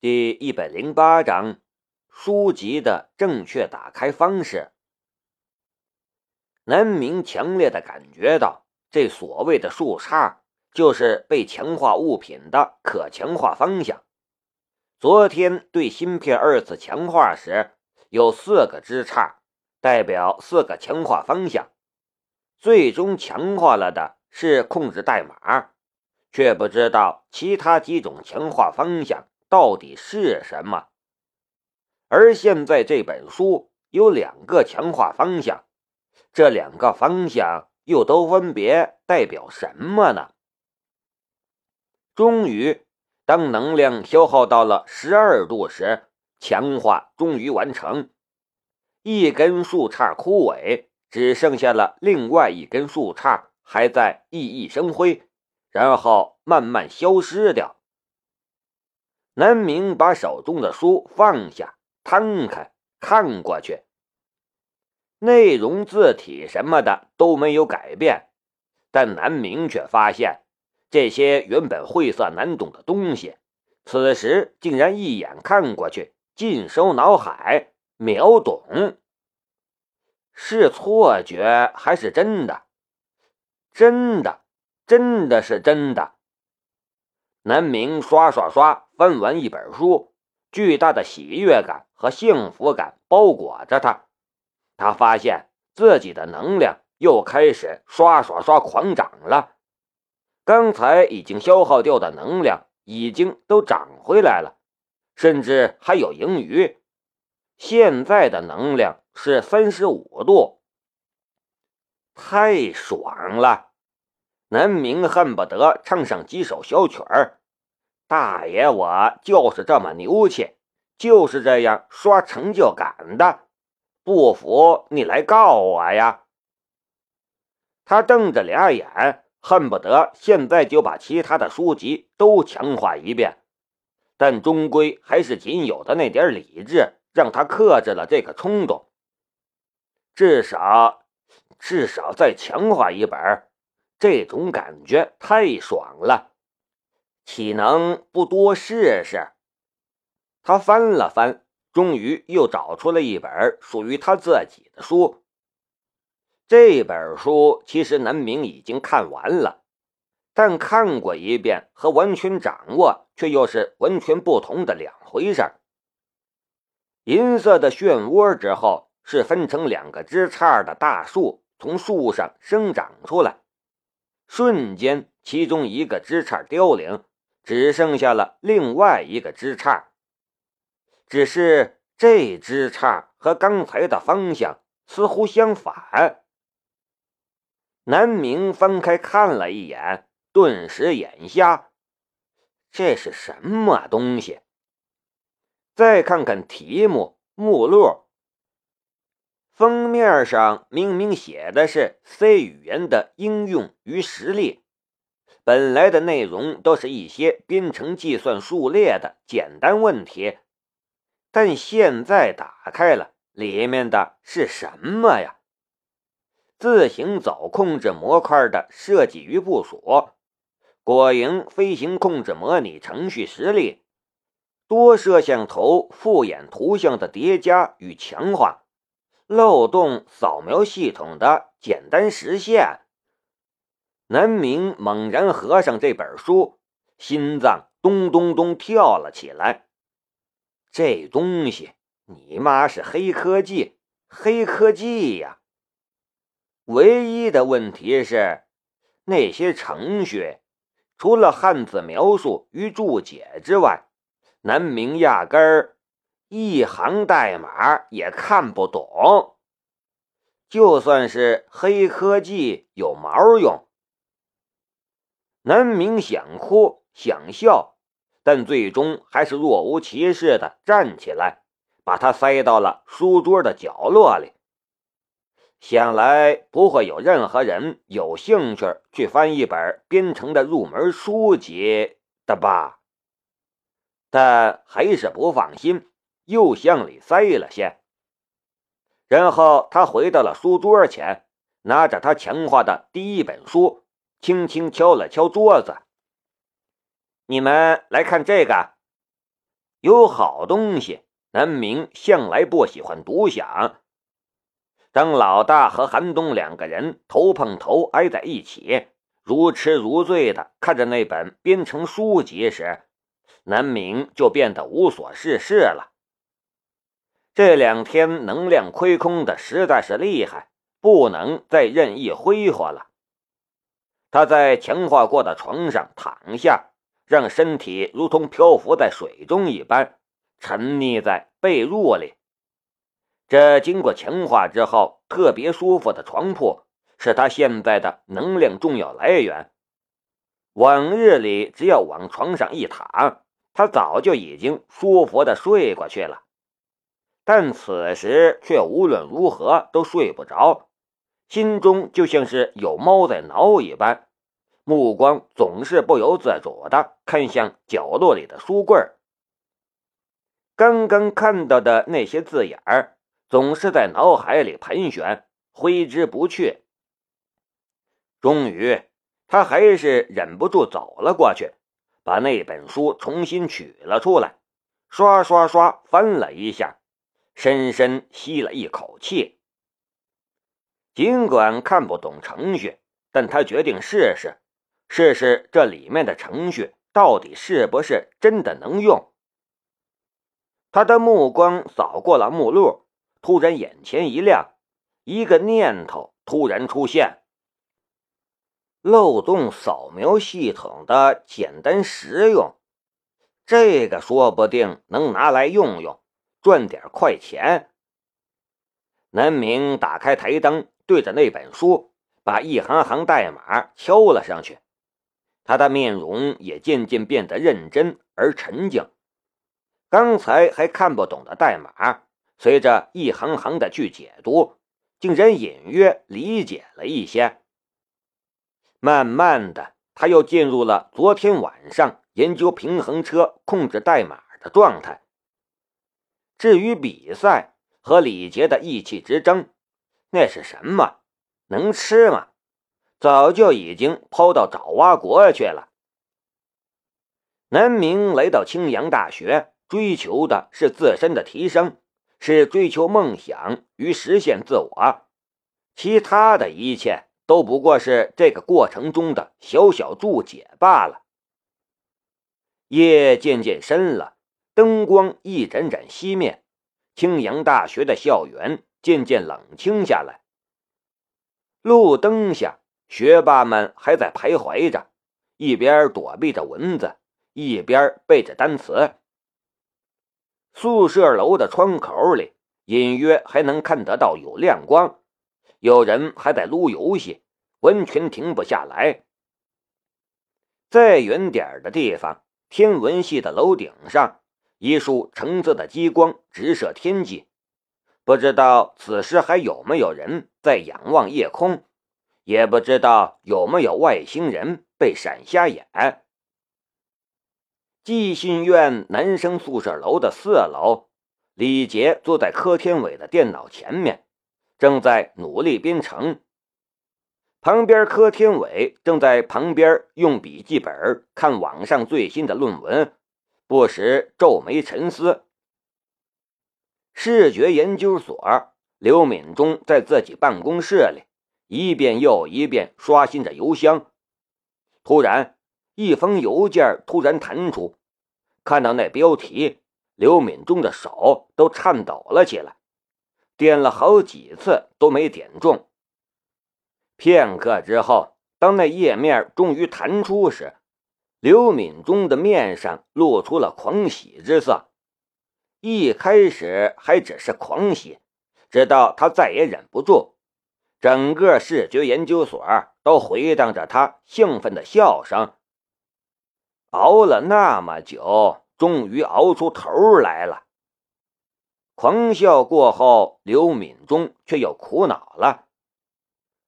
第一百零八章，书籍的正确打开方式。南明强烈的感觉到，这所谓的树杈就是被强化物品的可强化方向。昨天对芯片二次强化时，有四个枝杈，代表四个强化方向。最终强化了的是控制代码，却不知道其他几种强化方向。到底是什么？而现在这本书有两个强化方向，这两个方向又都分别代表什么呢？终于，当能量消耗到了十二度时，强化终于完成。一根树杈枯萎，只剩下了另外一根树杈还在熠熠生辉，然后慢慢消失掉。南明把手中的书放下，摊开看过去，内容字体什么的都没有改变，但南明却发现，这些原本晦涩难懂的东西，此时竟然一眼看过去尽收脑海，秒懂。是错觉还是真的？真的，真的是真的。南明刷刷刷翻完一本书，巨大的喜悦感和幸福感包裹着他。他发现自己的能量又开始刷刷刷狂涨了。刚才已经消耗掉的能量已经都涨回来了，甚至还有盈余。现在的能量是三十五度，太爽了！南明恨不得唱上几首小曲儿。大爷，我就是这么牛气，就是这样刷成就感的。不服你来告我呀！他瞪着俩眼，恨不得现在就把其他的书籍都强化一遍，但终归还是仅有的那点理智让他克制了这个冲动。至少，至少再强化一本，这种感觉太爽了。岂能不多试试？他翻了翻，终于又找出了一本属于他自己的书。这本书其实南明已经看完了，但看过一遍和完全掌握却又是完全不同的两回事。银色的漩涡之后是分成两个枝杈的大树从树上生长出来，瞬间其中一个枝杈凋零。只剩下了另外一个枝杈，只是这枝杈和刚才的方向似乎相反。南明翻开看了一眼，顿时眼瞎，这是什么东西？再看看题目目录，封面上明明写的是 C 语言的应用与实例。本来的内容都是一些编程计算数列的简单问题，但现在打开了，里面的是什么呀？自行走控制模块的设计与部署，果蝇飞行控制模拟程序实例，多摄像头复眼图像的叠加与强化，漏洞扫描系统的简单实现。南明猛然合上这本书，心脏咚咚咚跳了起来。这东西，你妈是黑科技，黑科技呀！唯一的问题是，那些程序除了汉字描述与注解之外，南明压根儿一行代码也看不懂。就算是黑科技，有毛用！南明想哭想笑，但最终还是若无其事的站起来，把它塞到了书桌的角落里。想来不会有任何人有兴趣去翻一本编程的入门书籍的吧？但还是不放心，又向里塞了些。然后他回到了书桌前，拿着他强化的第一本书。轻轻敲了敲桌子，你们来看这个。有好东西，南明向来不喜欢独享。当老大和韩东两个人头碰头挨在一起，如痴如醉的看着那本编程书籍时，南明就变得无所事事了。这两天能量亏空的实在是厉害，不能再任意挥霍了。他在强化过的床上躺下，让身体如同漂浮在水中一般，沉溺在被褥里。这经过强化之后特别舒服的床铺，是他现在的能量重要来源。往日里，只要往床上一躺，他早就已经舒服的睡过去了。但此时却无论如何都睡不着，心中就像是有猫在挠一般，目光总是不由自主的看向角落里的书柜刚刚看到的那些字眼儿。总是在脑海里盘旋，挥之不去。终于，他还是忍不住走了过去，把那本书重新取了出来，刷刷刷翻了一下，深深吸了一口气。尽管看不懂程序，但他决定试试，试试这里面的程序到底是不是真的能用。他的目光扫过了目录。突然，眼前一亮，一个念头突然出现：漏洞扫描系统的简单实用，这个说不定能拿来用用，赚点快钱。南明打开台灯，对着那本书，把一行行代码敲了上去。他的面容也渐渐变得认真而沉静。刚才还看不懂的代码。随着一行行的去解读，竟然隐约理解了一些。慢慢的，他又进入了昨天晚上研究平衡车控制代码的状态。至于比赛和李杰的意气之争，那是什么？能吃吗？早就已经抛到爪哇国去了。南明来到青阳大学，追求的是自身的提升。是追求梦想与实现自我，其他的一切都不过是这个过程中的小小注解罢了。夜渐渐深了，灯光一盏盏熄灭，青阳大学的校园渐渐冷清下来。路灯下，学霸们还在徘徊着，一边躲避着蚊子，一边背着单词。宿舍楼的窗口里，隐约还能看得到有亮光，有人还在撸游戏，完全停不下来。再远点的地方，天文系的楼顶上，一束橙色的激光直射天际，不知道此时还有没有人在仰望夜空，也不知道有没有外星人被闪瞎眼。寄信院男生宿舍楼的四楼，李杰坐在柯天伟的电脑前面，正在努力编程。旁边，柯天伟正在旁边用笔记本看网上最新的论文，不时皱眉沉思。视觉研究所，刘敏忠在自己办公室里一遍又一遍刷新着邮箱，突然，一封邮件突然弹出。看到那标题，刘敏忠的手都颤抖了起来，点了好几次都没点中。片刻之后，当那页面终于弹出时，刘敏忠的面上露出了狂喜之色。一开始还只是狂喜，直到他再也忍不住，整个视觉研究所都回荡着他兴奋的笑声。熬了那么久，终于熬出头来了。狂笑过后，刘敏忠却又苦恼了。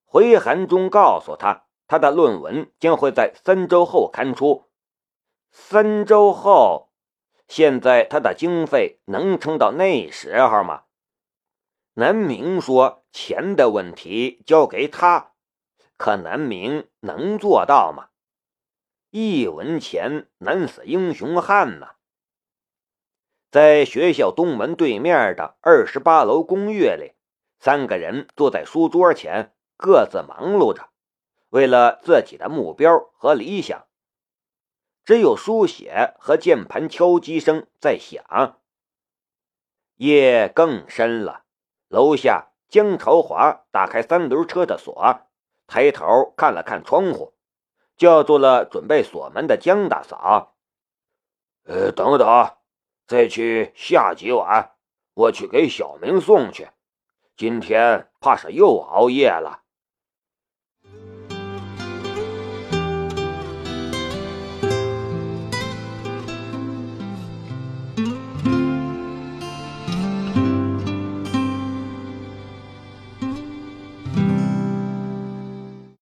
回函中告诉他，他的论文将会在三周后刊出。三周后，现在他的经费能撑到那时候吗？南明说：“钱的问题交给他。”可南明能做到吗？一文钱难死英雄汉呐！在学校东门对面的二十八楼公寓里，三个人坐在书桌前，各自忙碌着，为了自己的目标和理想。只有书写和键盘敲击声在响。夜更深了，楼下江朝华打开三轮车的锁，抬头看了看窗户，叫住了准备锁门的江大嫂：“呃，等等，再去下几碗，我去给小明送去。今天怕是又熬夜了。”